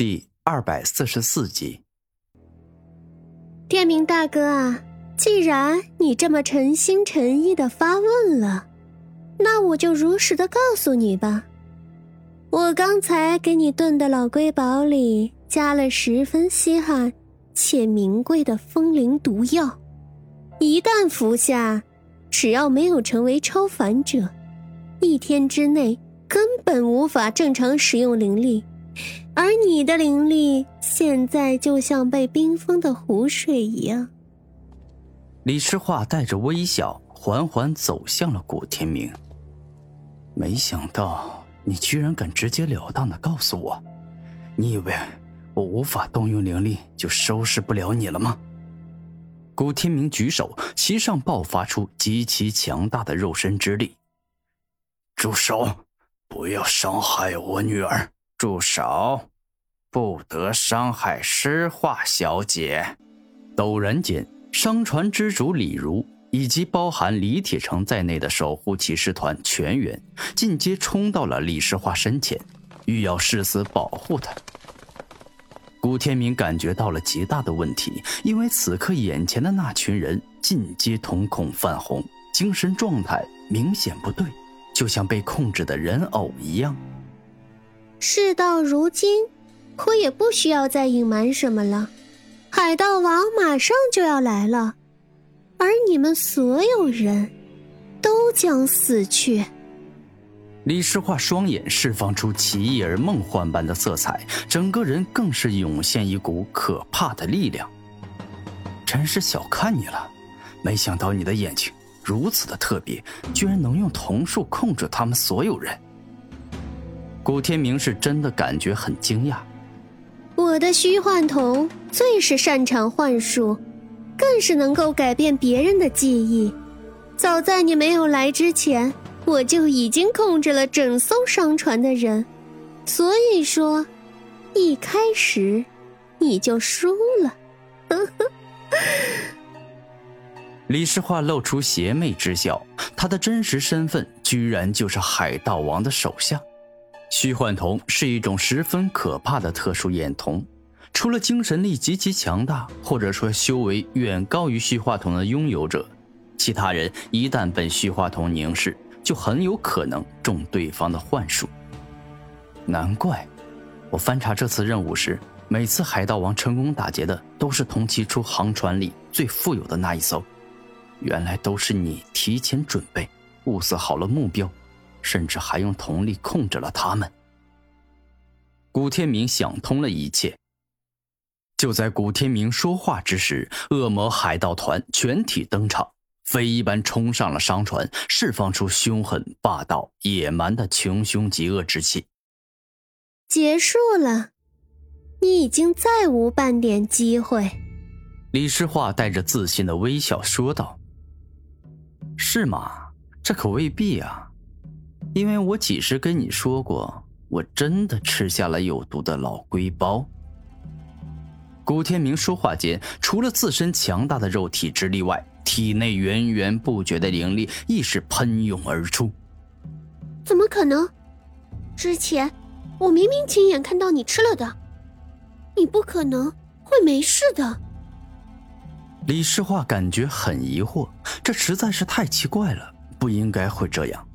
第二百四十四集。天明大哥啊，既然你这么诚心诚意的发问了，那我就如实的告诉你吧。我刚才给你炖的老龟煲里加了十分稀罕且名贵的风灵毒药，一旦服下，只要没有成为超凡者，一天之内根本无法正常使用灵力。而你的灵力现在就像被冰封的湖水一样。李诗画带着微笑，缓缓走向了古天明。没想到你居然敢直截了当的告诉我，你以为我无法动用灵力就收拾不了你了吗？古天明举手，其上爆发出极其强大的肉身之力。住手！不要伤害我女儿！住手！不得伤害诗画小姐！陡然间，商船之主李如以及包含李铁成在内的守护骑士团全员进阶冲到了李诗画身前，欲要誓死保护她。古天明感觉到了极大的问题，因为此刻眼前的那群人进阶瞳孔泛红，精神状态明显不对，就像被控制的人偶一样。事到如今。我也不需要再隐瞒什么了，海盗王马上就要来了，而你们所有人都将死去。李诗画双眼释放出奇异而梦幻般的色彩，整个人更是涌现一股可怕的力量。真是小看你了，没想到你的眼睛如此的特别，居然能用瞳术控制他们所有人。古天明是真的感觉很惊讶。我的虚幻瞳最是擅长幻术，更是能够改变别人的记忆。早在你没有来之前，我就已经控制了整艘商船的人，所以说，一开始你就输了。李诗画露出邪魅之笑，他的真实身份居然就是海盗王的手下。虚幻瞳是一种十分可怕的特殊眼瞳，除了精神力极其强大，或者说修为远高于虚化瞳的拥有者，其他人一旦被虚化瞳凝视，就很有可能中对方的幻术。难怪，我翻查这次任务时，每次海盗王成功打劫的都是同期出航船里最富有的那一艘，原来都是你提前准备，物色好了目标。甚至还用瞳力控制了他们。古天明想通了一切。就在古天明说话之时，恶魔海盗团全体登场，飞一般冲上了商船，释放出凶狠、霸道、野蛮的穷凶极恶之气。结束了，你已经再无半点机会。李诗画带着自信的微笑说道：“是吗？这可未必啊。”因为我几时跟你说过，我真的吃下了有毒的老龟包？古天明说话间，除了自身强大的肉体之力外，体内源源不绝的灵力亦是喷涌而出。怎么可能？之前我明明亲眼看到你吃了的，你不可能会没事的。李世化感觉很疑惑，这实在是太奇怪了，不应该会这样。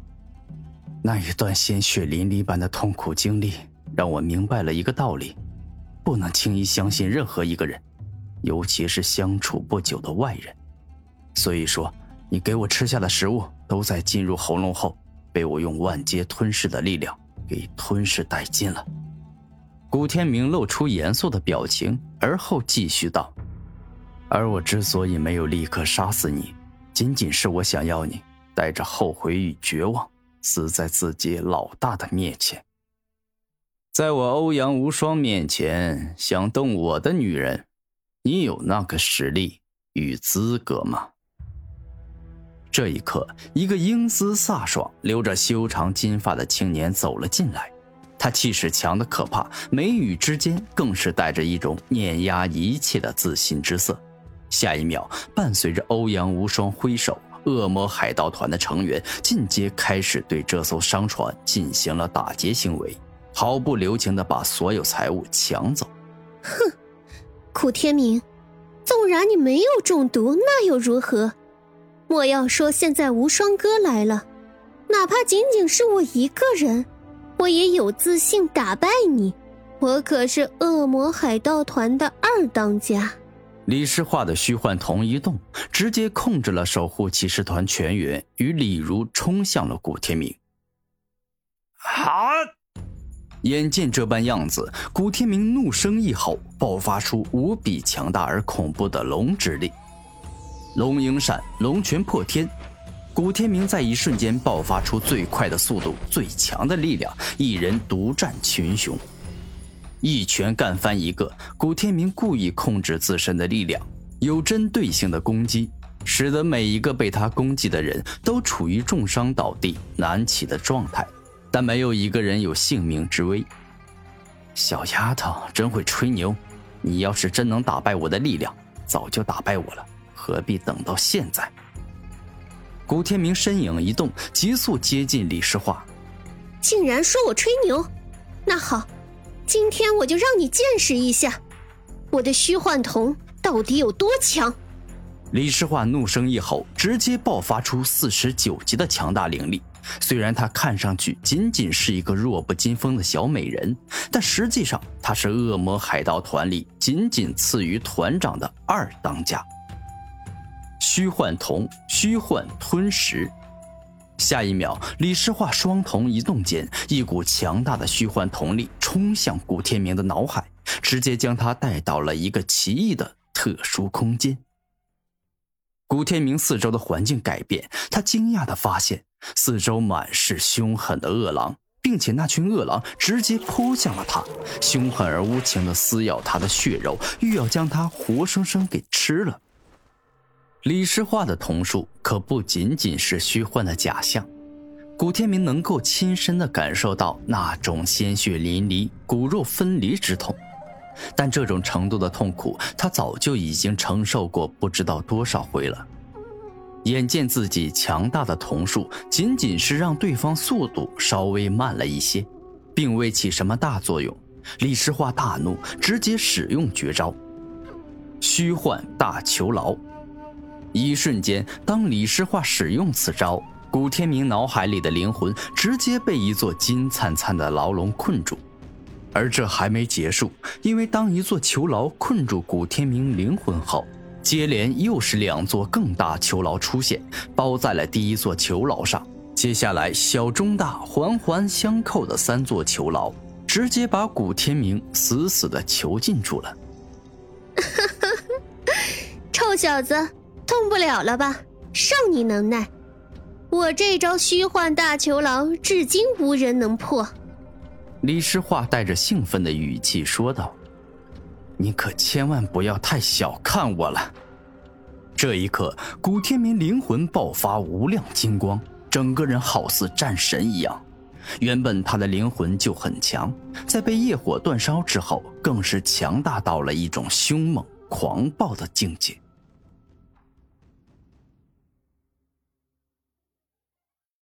那一段鲜血淋漓般的痛苦经历，让我明白了一个道理：不能轻易相信任何一个人，尤其是相处不久的外人。所以说，你给我吃下的食物，都在进入喉咙后，被我用万阶吞噬的力量给吞噬殆尽了。古天明露出严肃的表情，而后继续道：“而我之所以没有立刻杀死你，仅仅是我想要你带着后悔与绝望。”死在自己老大的面前，在我欧阳无双面前想动我的女人，你有那个实力与资格吗？这一刻，一个英姿飒爽、留着修长金发的青年走了进来，他气势强的可怕，眉宇之间更是带着一种碾压一切的自信之色。下一秒，伴随着欧阳无双挥手。恶魔海盗团的成员进阶开始对这艘商船进行了打劫行为，毫不留情的把所有财物抢走。哼，古天明，纵然你没有中毒，那又如何？莫要说现在无双哥来了，哪怕仅仅是我一个人，我也有自信打败你。我可是恶魔海盗团的二当家。李诗画的虚幻瞳一动，直接控制了守护骑士团全员，与李如冲向了古天明。好！眼见这般样子，古天明怒声一吼，爆发出无比强大而恐怖的龙之力。龙影闪，龙拳破天。古天明在一瞬间爆发出最快的速度、最强的力量，一人独占群雄。一拳干翻一个，古天明故意控制自身的力量，有针对性的攻击，使得每一个被他攻击的人都处于重伤倒地难起的状态，但没有一个人有性命之危。小丫头真会吹牛，你要是真能打败我的力量，早就打败我了，何必等到现在？古天明身影一动，急速接近李诗画，竟然说我吹牛，那好。今天我就让你见识一下，我的虚幻瞳到底有多强！李诗画怒声一吼，直接爆发出四十九级的强大灵力。虽然她看上去仅仅是一个弱不禁风的小美人，但实际上她是恶魔海盗团里仅仅次于团长的二当家。虚幻瞳，虚幻吞食。下一秒，李诗画双瞳一动间，一股强大的虚幻瞳力冲向古天明的脑海，直接将他带到了一个奇异的特殊空间。古天明四周的环境改变，他惊讶地发现四周满是凶狠的恶狼，并且那群恶狼直接扑向了他，凶狠而无情地撕咬他的血肉，欲要将他活生生给吃了。李诗画的瞳术可不仅仅是虚幻的假象，古天明能够亲身的感受到那种鲜血淋漓、骨肉分离之痛，但这种程度的痛苦，他早就已经承受过不知道多少回了。眼见自己强大的瞳术仅仅是让对方速度稍微慢了一些，并未起什么大作用，李诗画大怒，直接使用绝招——虚幻大囚牢。一瞬间，当李诗画使用此招，古天明脑海里的灵魂直接被一座金灿灿的牢笼困住。而这还没结束，因为当一座囚牢困住古天明灵魂后，接连又是两座更大囚牢出现，包在了第一座囚牢上。接下来，小、中、大环环相扣的三座囚牢，直接把古天明死死的囚禁住了。臭小子！动不了了吧？少你能耐！我这招虚幻大囚牢至今无人能破。李诗画带着兴奋的语气说道：“你可千万不要太小看我了。”这一刻，古天明灵魂爆发无量金光，整个人好似战神一样。原本他的灵魂就很强，在被业火煅烧之后，更是强大到了一种凶猛狂暴的境界。